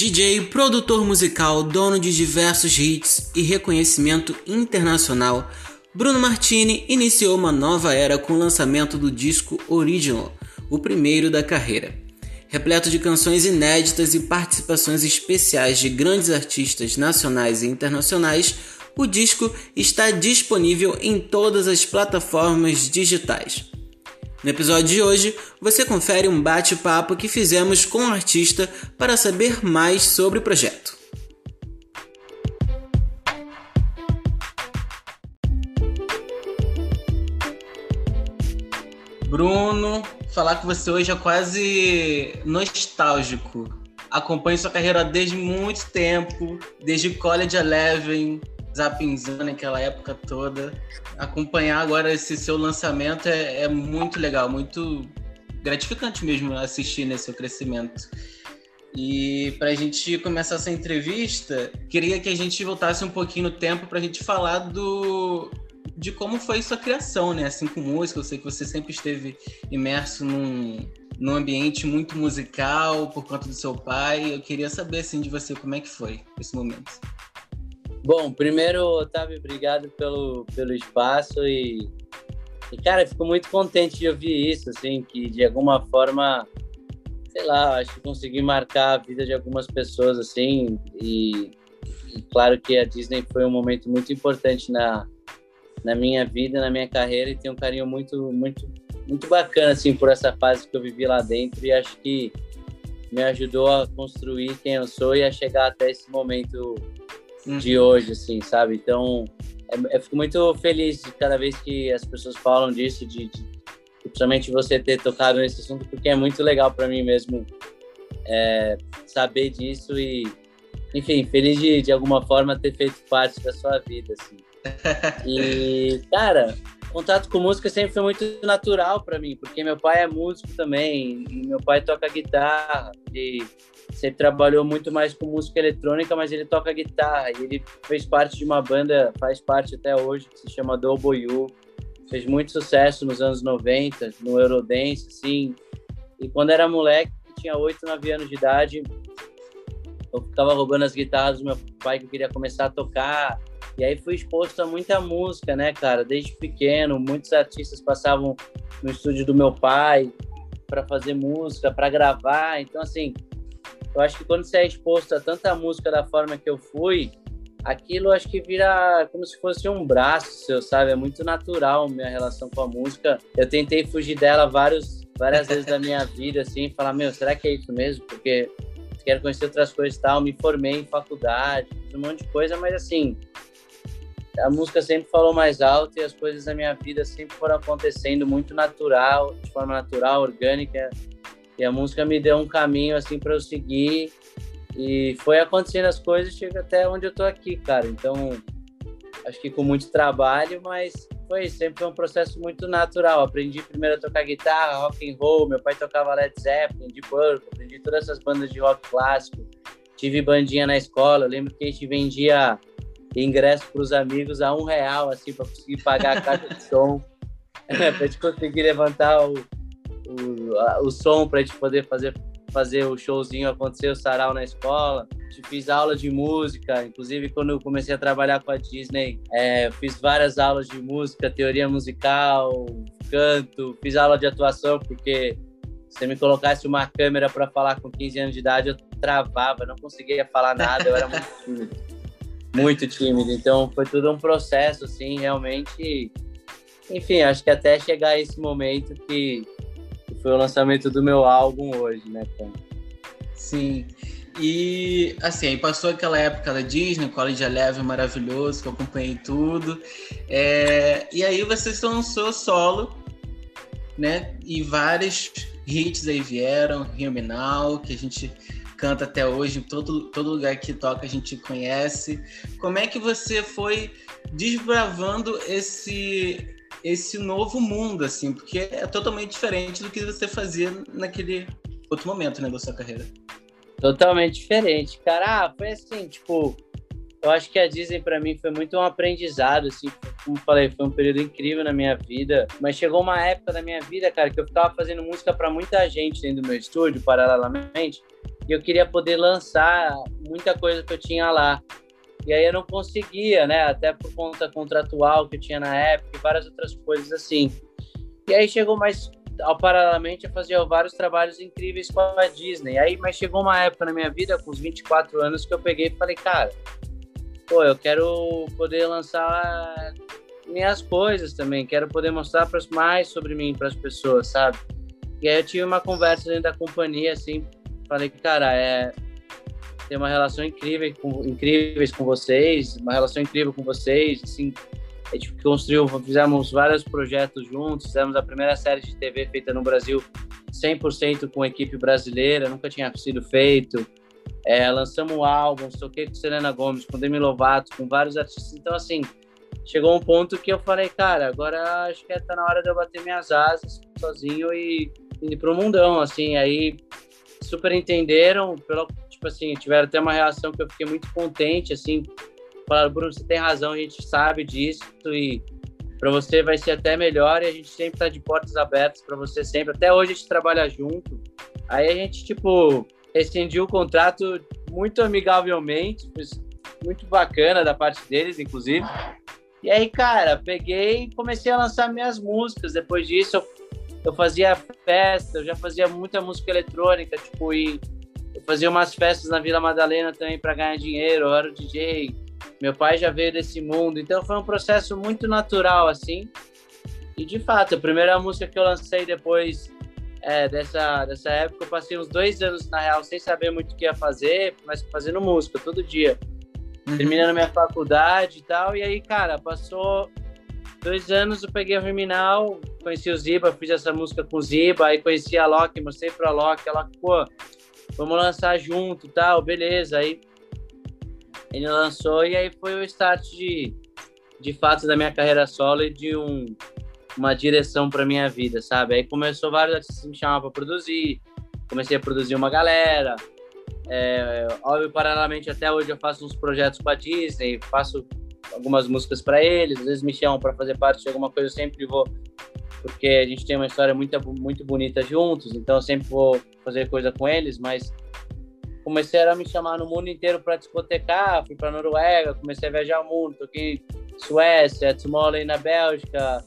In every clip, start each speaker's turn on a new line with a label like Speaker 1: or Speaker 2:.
Speaker 1: DJ, produtor musical, dono de diversos hits e reconhecimento internacional, Bruno Martini iniciou uma nova era com o lançamento do disco Original, o primeiro da carreira. Repleto de canções inéditas e participações especiais de grandes artistas nacionais e internacionais, o disco está disponível em todas as plataformas digitais. No episódio de hoje, você confere um bate-papo que fizemos com o artista para saber mais sobre o projeto. Bruno, falar com você hoje é quase nostálgico. Acompanho sua carreira desde muito tempo, desde College Eleven, Zapinzão naquela época toda. Acompanhar agora esse seu lançamento é, é muito legal, muito gratificante mesmo assistir nesse seu crescimento. E para a gente começar essa entrevista, queria que a gente voltasse um pouquinho no tempo para a gente falar do de como foi sua criação, né? Assim com música, eu sei que você sempre esteve imerso num, num ambiente muito musical por conta do seu pai. Eu queria saber assim de você como é que foi esse momento.
Speaker 2: Bom, primeiro, Otávio, obrigado pelo, pelo espaço e, e, cara, fico muito contente de ouvir isso, assim, que de alguma forma, sei lá, acho que consegui marcar a vida de algumas pessoas, assim, e, e claro que a Disney foi um momento muito importante na, na minha vida, na minha carreira, e tenho um carinho muito, muito, muito bacana, assim, por essa fase que eu vivi lá dentro, e acho que me ajudou a construir quem eu sou e a chegar até esse momento uhum. de hoje, assim, sabe? Então, é, eu fico muito feliz cada vez que as pessoas falam disso, de, de principalmente você ter tocado nesse assunto, porque é muito legal para mim mesmo é, saber disso e, enfim, feliz de, de alguma forma ter feito parte da sua vida, assim. E, cara, contato com música sempre foi muito natural para mim, porque meu pai é músico também, e meu pai toca guitarra, e sempre trabalhou muito mais com música eletrônica, mas ele toca guitarra, e ele fez parte de uma banda, faz parte até hoje, que se chama Double You, fez muito sucesso nos anos 90, no Eurodance, assim, e quando era moleque, tinha 8, 9 anos de idade, eu ficava roubando as guitarras do meu pai que eu queria começar a tocar, e aí fui exposto a muita música, né, cara? Desde pequeno, muitos artistas passavam no estúdio do meu pai para fazer música, para gravar. Então, assim, eu acho que quando você é exposto a tanta música da forma que eu fui, aquilo acho que vira como se fosse um braço seu, sabe? É muito natural minha relação com a música. Eu tentei fugir dela vários, várias vezes da minha vida, assim, falar, meu, será que é isso mesmo? Porque quero conhecer outras coisas e tal. Me formei em faculdade, fiz um monte de coisa, mas assim, a música sempre falou mais alto e as coisas da minha vida sempre foram acontecendo muito natural, de forma natural, orgânica. E a música me deu um caminho assim para eu seguir e foi acontecendo as coisas chega até onde eu tô aqui, cara. Então, acho que com muito trabalho, mas foi sempre um processo muito natural. Aprendi primeiro a tocar guitarra, rock and roll, meu pai tocava Led Zeppelin, Deep Purple, aprendi todas essas bandas de rock clássico. Tive bandinha na escola, eu lembro que a gente vendia ingresso para os amigos a um real, assim, para conseguir pagar a caixa de som, para a gente conseguir levantar o, o, a, o som, para a gente poder fazer, fazer o showzinho acontecer, o sarau na escola. Fiz aula de música, inclusive quando eu comecei a trabalhar com a Disney, é, fiz várias aulas de música, teoria musical, canto, fiz aula de atuação, porque se me colocasse uma câmera para falar com 15 anos de idade, eu travava, não conseguia falar nada, eu era muito tímido muito tímido. Então foi tudo um processo, assim, realmente. Enfim, acho que até chegar esse momento que foi o lançamento do meu álbum hoje, né, cara?
Speaker 1: Sim. E assim, aí passou aquela época da Disney, College Eleven maravilhoso, que eu acompanhei tudo. É, e aí você lançou solo, né? E vários hits aí vieram, Rio Minal, que a gente canta até hoje, em todo, todo lugar que toca a gente conhece. Como é que você foi desbravando esse esse novo mundo, assim, porque é totalmente diferente do que você fazia naquele outro momento, né, da sua carreira.
Speaker 2: Totalmente diferente, cara. Ah, foi assim, tipo, eu acho que a Disney para mim foi muito um aprendizado, assim, como falei, foi um período incrível na minha vida. Mas chegou uma época da minha vida, cara, que eu ficava fazendo música para muita gente dentro do meu estúdio, paralelamente. e eu queria poder lançar muita coisa que eu tinha lá. E aí eu não conseguia, né? Até por conta contratual que eu tinha na época e várias outras coisas assim. E aí chegou mais ao paralelamente eu fazia vários trabalhos incríveis com a Disney. Aí, mas chegou uma época na minha vida, com os 24 anos, que eu peguei e falei, cara, pô, eu quero poder lançar minhas coisas também, quero poder mostrar mais sobre mim para as pessoas, sabe? E aí eu tive uma conversa dentro da companhia, assim, falei, cara, é ter uma relação incrível com, incríveis com vocês, uma relação incrível com vocês, assim, a gente construiu, fizemos vários projetos juntos, fizemos a primeira série de TV feita no Brasil 100% com equipe brasileira, nunca tinha sido feito. É, lançamos um álbum, toquei com Selena Gomes, com Demi Lovato, com vários artistas. Então, assim, chegou um ponto que eu falei, cara, agora acho que tá na hora de eu bater minhas asas sozinho e ir pro mundão, assim. Aí, super entenderam, pelo, tipo assim, tiveram até uma reação que eu fiquei muito contente, assim, falaram, Bruno, você tem razão, a gente sabe disso e para você vai ser até melhor e a gente sempre está de portas abertas para você sempre. Até hoje a gente trabalha junto. Aí a gente, tipo, rescindiu o contrato muito amigavelmente, muito bacana da parte deles, inclusive. E aí, cara, peguei e comecei a lançar minhas músicas. Depois disso, eu, eu fazia festa, eu já fazia muita música eletrônica, tipo, e fazia umas festas na Vila Madalena também para ganhar dinheiro, eu era o DJ. Meu pai já veio desse mundo, então foi um processo muito natural, assim. E de fato, a primeira música que eu lancei depois é, dessa, dessa época, eu passei uns dois anos, na real, sem saber muito o que ia fazer, mas fazendo música todo dia. Uhum. Terminando minha faculdade e tal. E aí, cara, passou dois anos, eu peguei o Terminal, conheci o Ziba, fiz essa música com o Ziba, aí conheci a Loki, mostrei pra Loki, ela, pô, vamos lançar junto tal, beleza. Aí ele lançou e aí foi o start de, de fato da minha carreira solo e de um, uma direção para minha vida, sabe? Aí começou vários artistas me chamar para produzir, comecei a produzir uma galera. É, óbvio, paralelamente até hoje eu faço uns projetos com a Disney, faço algumas músicas para eles, às vezes me chamam para fazer parte de alguma coisa, eu sempre vou, porque a gente tem uma história muito, muito bonita juntos, então eu sempre vou fazer coisa com eles, mas comecei a me chamar no mundo inteiro para discotecar, fui para Noruega, comecei a viajar o mundo, toquei Suécia, Tomorrowland na Bélgica,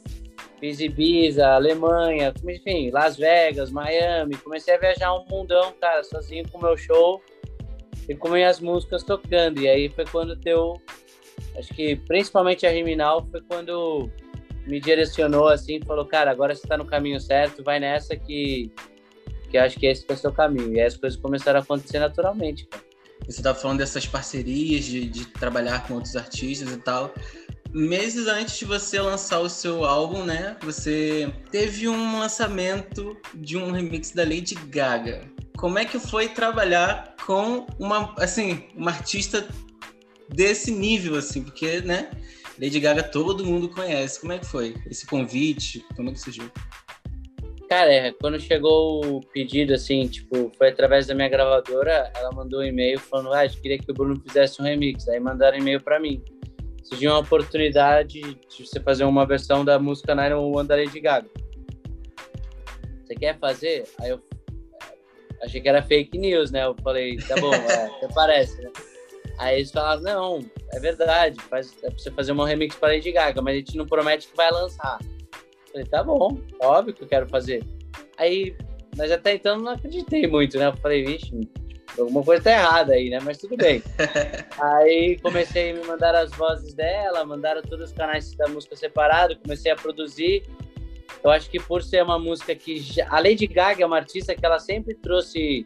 Speaker 2: fiz Ibiza, Alemanha, enfim, Las Vegas, Miami, comecei a viajar um mundão, cara, sozinho com o meu show e com minhas músicas tocando, e aí foi quando deu, acho que principalmente a Riminal foi quando me direcionou assim, falou, cara, agora você tá no caminho certo, vai nessa que porque acho que esse é o seu caminho. E as coisas começaram a acontecer naturalmente, cara.
Speaker 1: Você tá falando dessas parcerias, de, de trabalhar com outros artistas e tal. Meses antes de você lançar o seu álbum, né? Você teve um lançamento de um remix da Lady Gaga. Como é que foi trabalhar com uma, assim, uma artista desse nível, assim? Porque, né? Lady Gaga todo mundo conhece. Como é que foi esse convite? Como é que surgiu?
Speaker 2: Cara, é, quando chegou o pedido, assim, tipo, foi através da minha gravadora, ela mandou um e-mail falando, ah, eu queria que o Bruno fizesse um remix. Aí mandaram e-mail para mim. Surgiu uma oportunidade de você fazer uma versão da música Nine One da Lady Gaga. Você quer fazer? Aí eu achei que era fake news, né? Eu falei, tá bom, é, até parece, né? Aí eles falaram, não, é verdade, faz, é pra você fazer uma remix para Lady Gaga, mas a gente não promete que vai lançar. Falei, tá bom, óbvio que eu quero fazer. Aí, mas até então não acreditei muito, né? Eu falei, vixe, alguma coisa tá errada aí, né? Mas tudo bem. aí comecei a me mandar as vozes dela, mandaram todos os canais da música separado, comecei a produzir. Eu acho que por ser uma música que já... a Lady Gaga é uma artista que ela sempre trouxe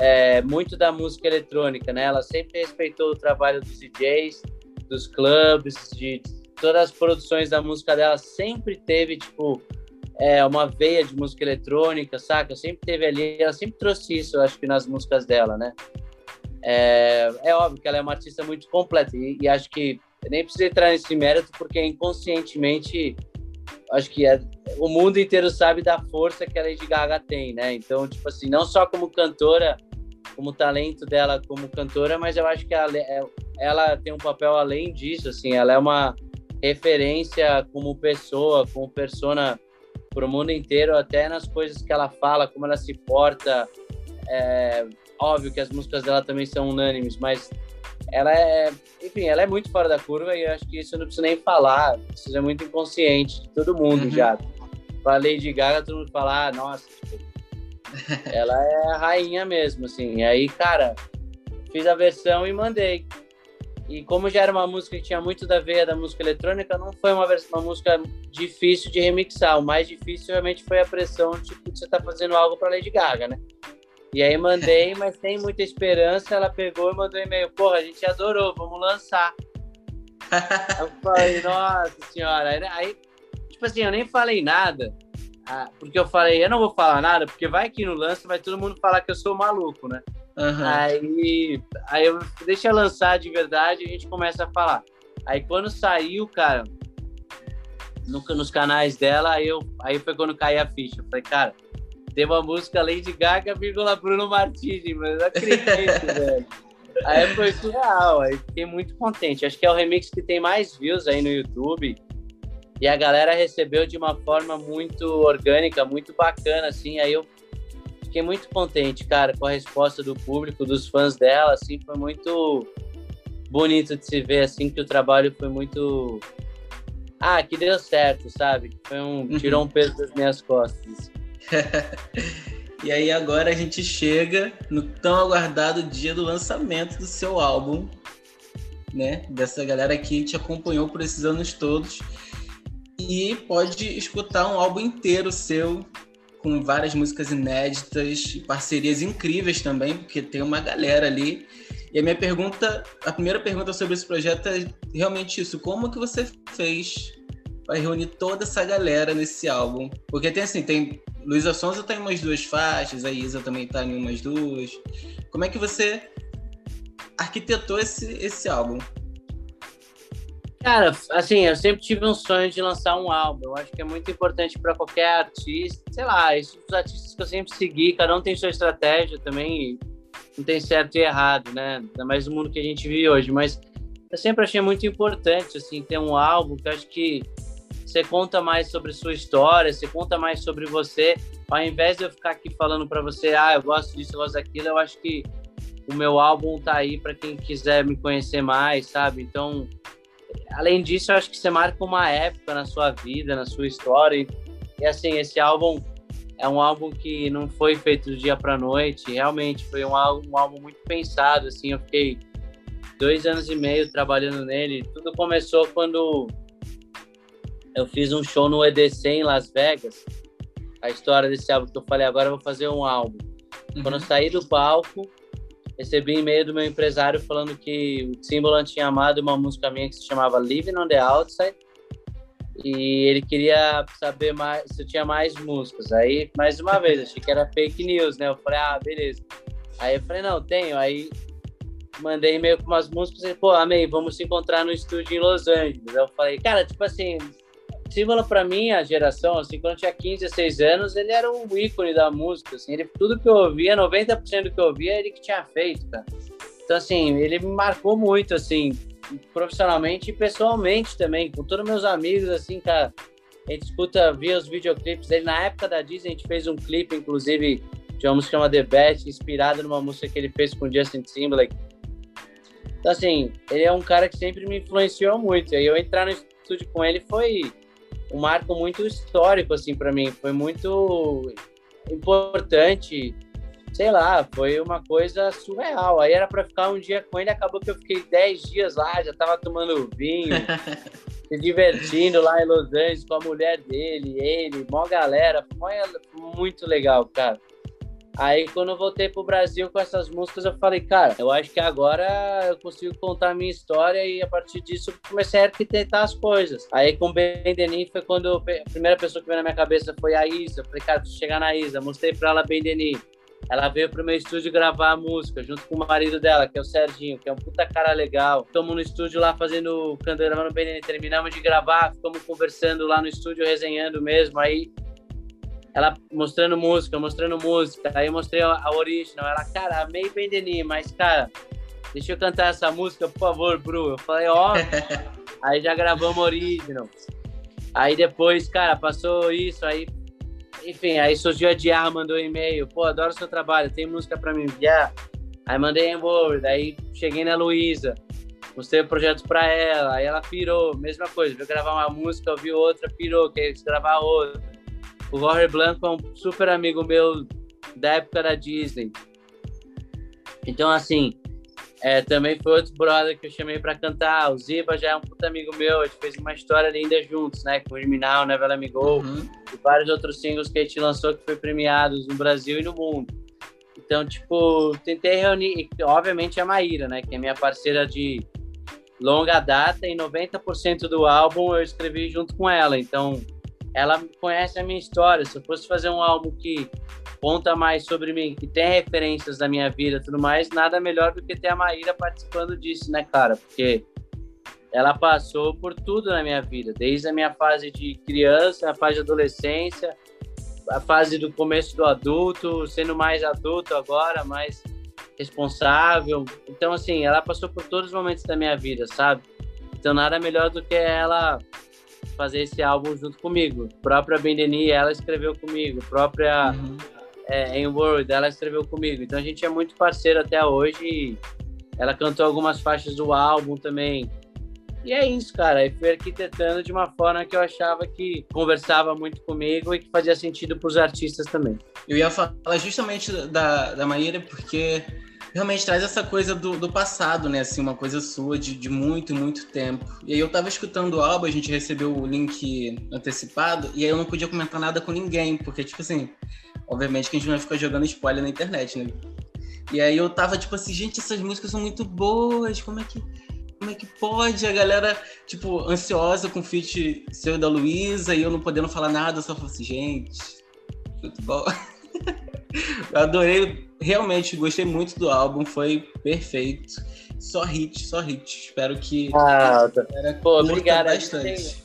Speaker 2: é, muito da música eletrônica, né? Ela sempre respeitou o trabalho dos DJs, dos clubes, de todas as produções da música dela sempre teve, tipo, é, uma veia de música eletrônica, saca? Sempre teve ali, ela sempre trouxe isso, eu acho que nas músicas dela, né? É, é óbvio que ela é uma artista muito completa e, e acho que nem precisa entrar nesse mérito porque inconscientemente acho que é, o mundo inteiro sabe da força que a Lady Gaga tem, né? Então, tipo assim, não só como cantora, como talento dela como cantora, mas eu acho que ela, é, ela tem um papel além disso, assim, ela é uma referência como pessoa, como persona para o mundo inteiro, até nas coisas que ela fala, como ela se porta. É, óbvio que as músicas dela também são unânimes, mas ela é, enfim, ela é muito fora da curva e eu acho que isso eu não preciso nem falar, isso é muito inconsciente de todo mundo uhum. já. Falei de Gaga, todo mundo fala, ah, nossa, tipo, ela é a rainha mesmo, assim. E aí, cara, fiz a versão e mandei. E como já era uma música que tinha muito da veia da música eletrônica, não foi uma, versão, uma música difícil de remixar. O mais difícil realmente foi a pressão, tipo, de você tá fazendo algo para Lady Gaga, né? E aí mandei, mas sem muita esperança, ela pegou e mandou um e-mail, porra, a gente adorou, vamos lançar. eu falei, nossa senhora. Aí, tipo assim, eu nem falei nada, ah, porque eu falei, eu não vou falar nada, porque vai que no lance vai todo mundo falar que eu sou maluco, né? Uhum. Aí, aí eu deixa lançar de verdade e a gente começa a falar. Aí quando saiu, cara, no, nos canais dela, aí, eu, aí foi quando caiu a ficha. Eu falei, cara, tem uma música Lady Gaga, vírgula Bruno Martini, mas eu não acredito, velho. Aí foi surreal, aí fiquei muito contente. Acho que é o remix que tem mais views aí no YouTube. E a galera recebeu de uma forma muito orgânica, muito bacana, assim. Aí eu fiquei muito contente, cara, com a resposta do público, dos fãs dela, assim, foi muito bonito de se ver, assim, que o trabalho foi muito... Ah, que deu certo, sabe? Foi um... Uhum. Tirou um peso das minhas costas.
Speaker 1: e aí agora a gente chega no tão aguardado dia do lançamento do seu álbum, né? Dessa galera que te acompanhou por esses anos todos e pode escutar um álbum inteiro seu com várias músicas inéditas, parcerias incríveis também, porque tem uma galera ali. E a minha pergunta, a primeira pergunta sobre esse projeto é realmente isso: como que você fez para reunir toda essa galera nesse álbum? Porque tem assim, tem Luísa Sonza tem umas duas faixas, a Isa também tá em umas duas. Como é que você arquitetou esse, esse álbum?
Speaker 2: Cara, assim, eu sempre tive um sonho de lançar um álbum. Eu acho que é muito importante para qualquer artista. Sei lá, esses artistas que eu sempre segui, cada um tem sua estratégia também. Não tem certo e errado, né? Ainda mais no mundo que a gente vive hoje. Mas eu sempre achei muito importante, assim, ter um álbum que eu acho que você conta mais sobre sua história, você conta mais sobre você. Ao invés de eu ficar aqui falando para você, ah, eu gosto disso, eu gosto daquilo, eu acho que o meu álbum tá aí para quem quiser me conhecer mais, sabe? Então, além disso, eu acho que você marca uma época na sua vida, na sua história. E, assim, esse álbum é um álbum que não foi feito do dia para noite. Realmente foi um álbum, um álbum muito pensado. Assim, eu fiquei dois anos e meio trabalhando nele. Tudo começou quando eu fiz um show no EDC em Las Vegas. A história desse álbum que eu falei agora, eu vou fazer um álbum. Uhum. Quando eu saí do palco, recebi e-mail do meu empresário falando que o Timbaland tinha amado uma música minha que se chamava Living on the Outside e ele queria saber mais se eu tinha mais músicas. Aí, mais uma vez, achei que era fake news, né? Eu falei, ah, beleza. Aí eu falei, não, tenho. Aí mandei e-mail com umas músicas e, pô, amei, vamos se encontrar no estúdio em Los Angeles. Eu falei, cara, tipo assim, Símbolo para mim, a geração, assim, quando eu tinha 15, 16 anos, ele era um ícone da música, assim, ele, tudo que eu ouvia, 90% do que eu ouvia, ele que tinha feito, cara. Então, assim, ele me marcou muito, assim, profissionalmente e pessoalmente também, com todos meus amigos, assim, cara, a gente escuta, via os videoclipes dele, na época da Disney, a gente fez um clipe, inclusive, de uma música chamada The Best, inspirada numa música que ele fez com Justin Timberlake. Então, assim, ele é um cara que sempre me influenciou muito, e eu entrar no estúdio com ele foi um marco muito histórico, assim, para mim. Foi muito importante. Sei lá, foi uma coisa surreal. Aí era para ficar um dia com ele, acabou que eu fiquei 10 dias lá, já tava tomando vinho, se divertindo lá em Los Angeles com a mulher dele, ele, mó galera. Foi muito legal, cara. Aí quando eu voltei pro Brasil com essas músicas, eu falei, cara, eu acho que agora eu consigo contar a minha história e a partir disso comecei a arquitetar as coisas. Aí com Ben Denis foi quando a primeira pessoa que veio na minha cabeça foi a Isa. Eu falei, cara, preciso chegar na Isa. Mostrei pra ela Ben Denis. Ela veio pro meu estúdio gravar a música junto com o marido dela, que é o Serginho, que é um puta cara legal. Estamos no estúdio lá fazendo, cantando no Ben Terminamos de gravar, ficamos conversando lá no estúdio, resenhando mesmo. Aí ela mostrando música, mostrando música. Aí eu mostrei a, a original. Ela, cara, amei Bendeni, mas, cara, deixa eu cantar essa música, por favor, Bru. Eu falei, ó. aí já gravamos original. Aí depois, cara, passou isso, aí. enfim, aí surgiu a Diá, mandou um e-mail, pô, adoro seu trabalho, tem música para me enviar? Aí mandei em Word, aí cheguei na Luísa, mostrei projetos para ela, aí ela pirou, mesma coisa, veio gravar uma música, ouviu outra, pirou, quer gravar outra. O Jorge Blanco é um super amigo meu da época da Disney. Então, assim, é, também foi outro brother que eu chamei para cantar. O Ziba já é um puta amigo meu, a gente fez uma história linda juntos, né? Com o Germinal, Never Let Me Go, uhum. e vários outros singles que a gente lançou que foi premiados no Brasil e no mundo. Então, tipo, tentei reunir, obviamente a Maíra, né? Que é minha parceira de longa data e 90% do álbum eu escrevi junto com ela. Então, ela conhece a minha história. Se eu fosse fazer um álbum que conta mais sobre mim, que tem referências da minha vida e tudo mais, nada melhor do que ter a Maíra participando disso, né, cara? Porque ela passou por tudo na minha vida, desde a minha fase de criança, a fase de adolescência, a fase do começo do adulto, sendo mais adulto agora, mais responsável. Então, assim, ela passou por todos os momentos da minha vida, sabe? Então, nada melhor do que ela fazer esse álbum junto comigo. A própria Bendeni, ela escreveu comigo. A própria uhum é, em Word, ela escreveu comigo. Então a gente é muito parceiro até hoje. ela cantou algumas faixas do álbum também. E é isso, cara. E fui arquitetando de uma forma que eu achava que conversava muito comigo e que fazia sentido para os artistas também.
Speaker 1: Eu ia falar justamente da, da Maíra porque realmente traz essa coisa do, do passado, né? Assim, uma coisa sua de, de muito, muito tempo. E aí eu tava escutando o álbum, a gente recebeu o link antecipado, e aí eu não podia comentar nada com ninguém, porque, tipo assim, Obviamente que a gente não vai ficar jogando spoiler na internet, né? E aí eu tava tipo assim, gente, essas músicas são muito boas, como é que como é que pode? A galera, tipo, ansiosa com o feat seu da Luísa e eu não podendo falar nada, só falei assim, gente, muito bom. eu adorei, realmente gostei muito do álbum, foi perfeito. Só hit, só hit. Espero que
Speaker 2: ah. Pô, obrigado. Bastante.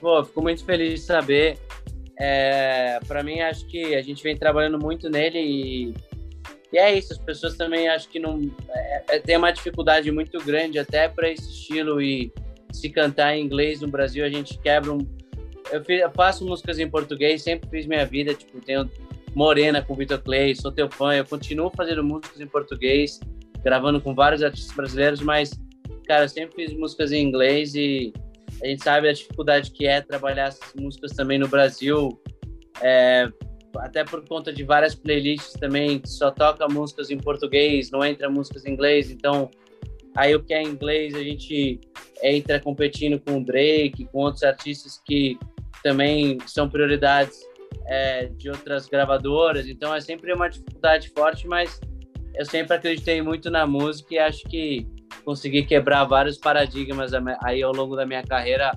Speaker 2: Pô, fico muito feliz de saber. É, para mim, acho que a gente vem trabalhando muito nele e, e é isso. As pessoas também acho que não é, é, tem uma dificuldade muito grande até para esse estilo e se cantar em inglês no Brasil a gente quebra um. Eu faço músicas em português, sempre fiz minha vida. Tipo, tenho Morena com Vitor Clay, sou teu fã. Eu continuo fazendo músicas em português, gravando com vários artistas brasileiros, mas cara, eu sempre fiz músicas em inglês e a gente sabe a dificuldade que é trabalhar essas músicas também no Brasil, é, até por conta de várias playlists também que só toca músicas em português, não entra músicas em inglês, então aí o que é em inglês a gente entra competindo com o Drake, com outros artistas que também são prioridades é, de outras gravadoras, então é sempre uma dificuldade forte, mas eu sempre acreditei muito na música e acho que consegui quebrar vários paradigmas aí ao longo da minha carreira.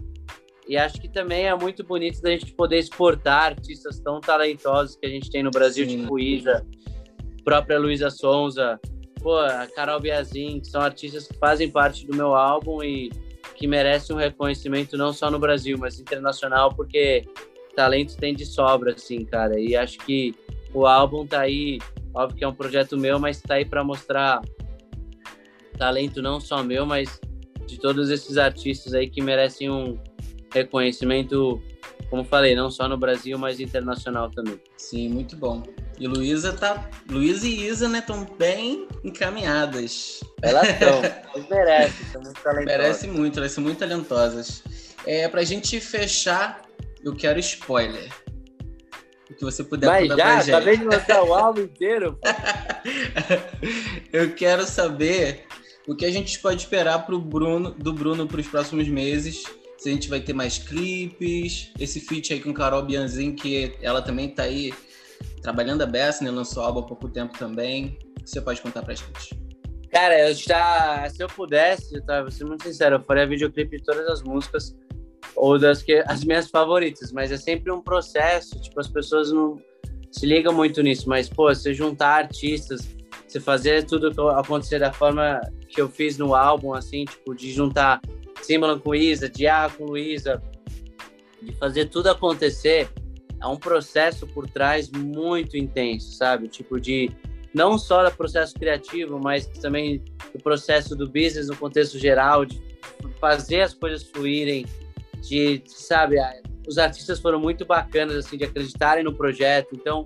Speaker 2: E acho que também é muito bonito da gente poder exportar artistas tão talentosos que a gente tem no Brasil, Sim. tipo Isa, própria Luísa Sonza, pô, a Carol Biazin, que são artistas que fazem parte do meu álbum e que merecem um reconhecimento não só no Brasil, mas internacional, porque talento tem de sobra, assim, cara. E acho que o álbum tá aí, óbvio que é um projeto meu, mas tá aí para mostrar talento não só meu, mas de todos esses artistas aí que merecem um reconhecimento, como falei, não só no Brasil, mas internacional também.
Speaker 1: Sim, muito bom. E Luísa tá. Luísa e Isa, né, estão bem encaminhadas.
Speaker 2: Elas estão, elas merecem, são muito talentosas.
Speaker 1: Merecem muito, elas são muito talentosas. É, pra gente fechar, eu quero spoiler. O que você puder
Speaker 2: Mas já, acabei de lançar o álbum inteiro.
Speaker 1: eu quero saber o que a gente pode esperar pro Bruno, do Bruno para os próximos meses? Se a gente vai ter mais clipes, esse feat aí com Carol Bianzin, que ela também tá aí trabalhando a beça, né? Lançou álbum há pouco tempo também. Você pode contar pra gente?
Speaker 2: Cara, eu já, se eu pudesse, eu tava, vou ser muito sincero, eu faria videoclipe de todas as músicas ou das que as minhas favoritas, mas é sempre um processo, tipo, as pessoas não se ligam muito nisso, mas pô, se juntar artistas, se fazer tudo acontecer da forma que eu fiz no álbum, assim, tipo, de juntar Simon com Isa, Diá com Luísa, de fazer tudo acontecer, é um processo por trás muito intenso, sabe? Tipo, de não só do processo criativo, mas também do processo do business no contexto geral, de fazer as coisas fluírem, de, sabe, os artistas foram muito bacanas, assim, de acreditarem no projeto. Então,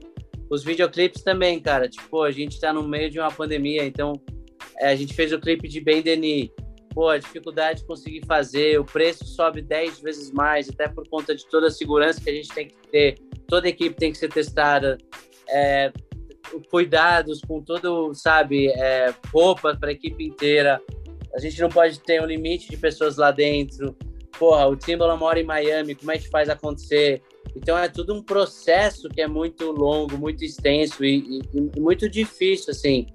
Speaker 2: os videoclipes também, cara. Tipo, a gente tá no meio de uma pandemia, então é, a gente fez o clipe de Ben Denis. Pô, a dificuldade de conseguir fazer, o preço sobe 10 vezes mais, até por conta de toda a segurança que a gente tem que ter. Toda a equipe tem que ser testada. É, cuidados com todo, sabe, é, roupa para a equipe inteira. A gente não pode ter um limite de pessoas lá dentro. Porra, o Timbaland mora em Miami, como é que faz acontecer? Então é tudo um processo que é muito longo, muito extenso e, e, e muito difícil, assim,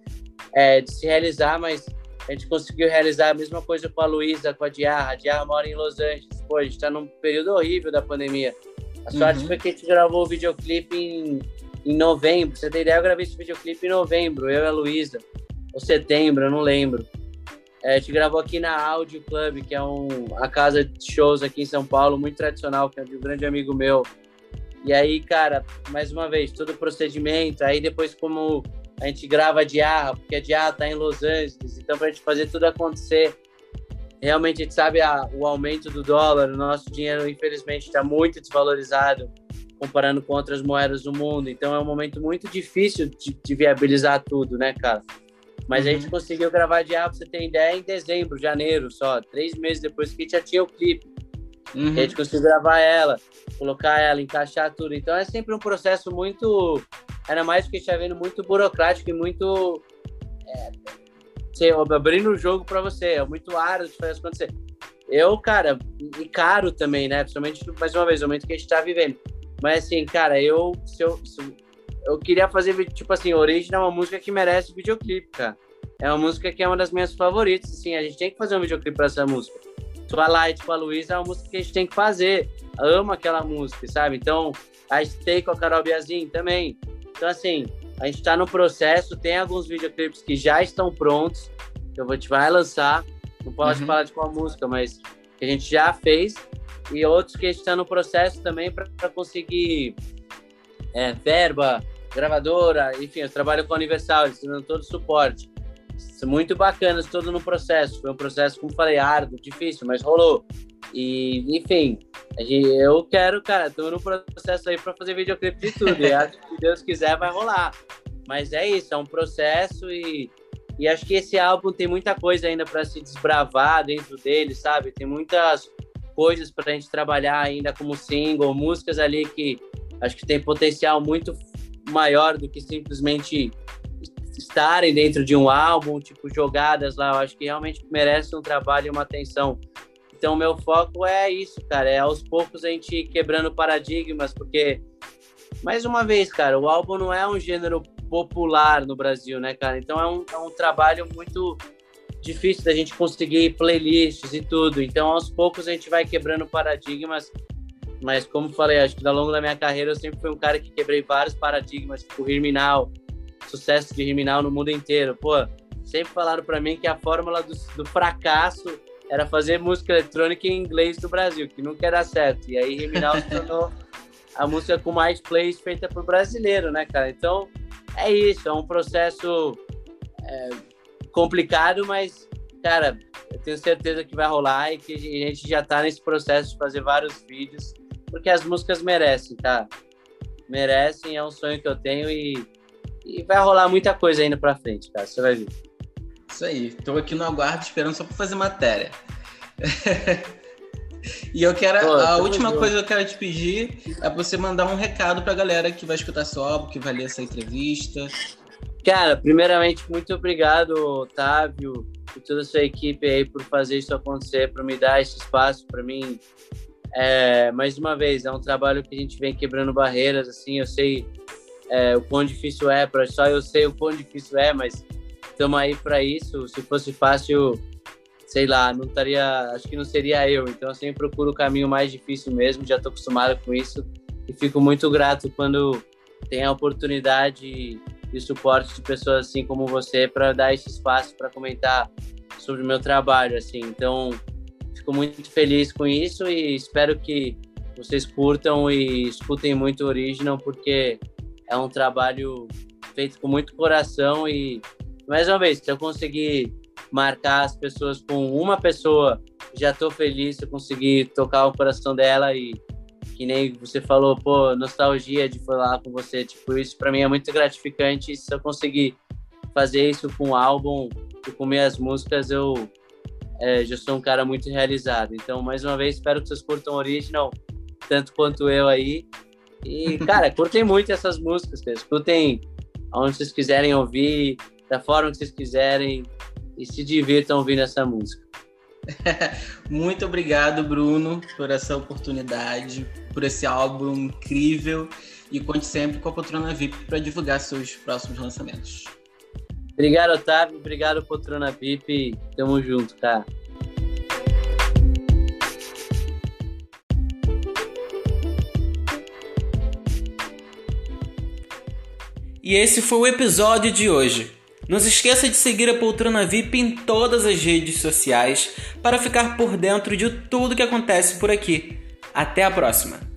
Speaker 2: é, de se realizar, mas a gente conseguiu realizar a mesma coisa com a Luísa, com a Diarra. A Diarra mora em Los Angeles. Pô, a gente tá num período horrível da pandemia. A sorte uhum. foi que a gente gravou o videoclipe em, em novembro. Pra você ter ideia, eu gravei esse videoclipe em novembro, eu e a Luísa. Ou setembro, eu não lembro. É, a gente gravou aqui na Audio Club, que é um, a casa de shows aqui em São Paulo, muito tradicional, que é de um grande amigo meu. E aí, cara, mais uma vez, todo o procedimento. Aí depois, como a gente grava a Diarra, porque a Diarra tá em Los Angeles, então para a gente fazer tudo acontecer, realmente a gente sabe a, o aumento do dólar, o nosso dinheiro infelizmente está muito desvalorizado comparando com outras moedas do mundo, então é um momento muito difícil de, de viabilizar tudo, né, cara? Mas uhum. a gente uhum. conseguiu gravar a Diarra, pra você ter ideia, em dezembro, janeiro só, três meses depois que a gente já tinha o clipe. Uhum. a gente conseguiu gravar ela, colocar ela, encaixar tudo. Então é sempre um processo muito Ainda mais porque está vendo muito burocrático e muito. É, você, abrindo o jogo para você, é muito árduo de fazer isso acontecer. Eu, cara, e caro também, né? Principalmente, mais uma vez, o momento que a gente tá vivendo. Mas assim, cara, eu, se eu, se eu queria fazer, tipo assim, Origem é uma música que merece videoclipe, cara. É uma música que é uma das minhas favoritas, assim, a gente tem que fazer um videoclipe pra essa música. Twilight com a Luísa é uma música que a gente tem que fazer. Amo aquela música, sabe? Então, a Stay com a Carol Biazin também. Então, assim, a gente está no processo, tem alguns videoclipes que já estão prontos, que a gente vai lançar. Não posso uhum. falar de qual música, mas que a gente já fez. E outros que a gente está no processo também para conseguir é, verba, gravadora, enfim, eu trabalho com a Universal, eles dando todo o suporte. Muito bacanas, todo no processo. Foi um processo, como falei, árduo, difícil, mas rolou. E, enfim, eu quero, cara, tô no processo aí para fazer videoclipe de tudo. e acho que se Deus quiser vai rolar. Mas é isso, é um processo e, e acho que esse álbum tem muita coisa ainda para se desbravar dentro dele, sabe? Tem muitas coisas para a gente trabalhar ainda como single, músicas ali que acho que tem potencial muito maior do que simplesmente estarem dentro de um álbum, tipo jogadas lá. Eu acho que realmente merece um trabalho e uma atenção então, meu foco é isso, cara. É aos poucos a gente quebrando paradigmas, porque, mais uma vez, cara, o álbum não é um gênero popular no Brasil, né, cara? Então, é um, é um trabalho muito difícil da gente conseguir playlists e tudo. Então, aos poucos a gente vai quebrando paradigmas. Mas, como falei, acho que ao longo da minha carreira eu sempre fui um cara que quebrei vários paradigmas, tipo Riminal, sucesso de Riminal no mundo inteiro. Pô, sempre falaram para mim que a fórmula do, do fracasso era fazer música eletrônica em inglês do Brasil, que nunca era certo. E aí Riminal se tornou a música com mais plays feita por brasileiro, né, cara? Então é isso, é um processo é, complicado, mas, cara, eu tenho certeza que vai rolar e que a gente já tá nesse processo de fazer vários vídeos, porque as músicas merecem, tá? Merecem, é um sonho que eu tenho e, e vai rolar muita coisa ainda pra frente, cara. Você vai ver.
Speaker 1: Isso aí. Estou aqui no aguardo esperando só para fazer matéria. e eu quero. Pô, a última junto. coisa que eu quero te pedir é você mandar um recado para a galera que vai escutar seu álbum, que vai ler essa entrevista.
Speaker 2: Cara, primeiramente, muito obrigado, Otávio, e toda a sua equipe aí por fazer isso acontecer, por me dar esse espaço para mim. É, mais uma vez, é um trabalho que a gente vem quebrando barreiras, assim, eu sei é, o quão difícil é, só eu sei o quão difícil é, mas estamos aí para isso. Se fosse fácil, sei lá, não estaria, acho que não seria eu. Então eu sempre procuro o caminho mais difícil mesmo, já estou acostumado com isso e fico muito grato quando tem a oportunidade e suporte de pessoas assim como você para dar esse espaço para comentar sobre o meu trabalho, assim. Então, fico muito feliz com isso e espero que vocês curtam e escutem muito o Original porque é um trabalho feito com muito coração e mais uma vez, se eu conseguir marcar as pessoas com uma pessoa, já estou feliz se eu conseguir tocar o coração dela e, que nem você falou, pô, nostalgia de falar com você, tipo, isso para mim é muito gratificante. Se eu conseguir fazer isso com um álbum e com minhas músicas, eu é, já sou um cara muito realizado. Então, mais uma vez, espero que vocês curtam Original, tanto quanto eu aí. E, cara, curtem muito essas músicas, cara. escutem onde vocês quiserem ouvir, da forma que vocês quiserem, e se divirtam ouvindo essa música.
Speaker 1: Muito obrigado, Bruno, por essa oportunidade, por esse álbum incrível e conte sempre com a Poltrona VIP para divulgar seus próximos lançamentos.
Speaker 2: Obrigado, Otávio. Obrigado, Poltrona VIP. Tamo junto, cara.
Speaker 3: E esse foi o episódio de hoje. Não se esqueça de seguir a Poltrona VIP em todas as redes sociais para ficar por dentro de tudo que acontece por aqui. Até a próxima!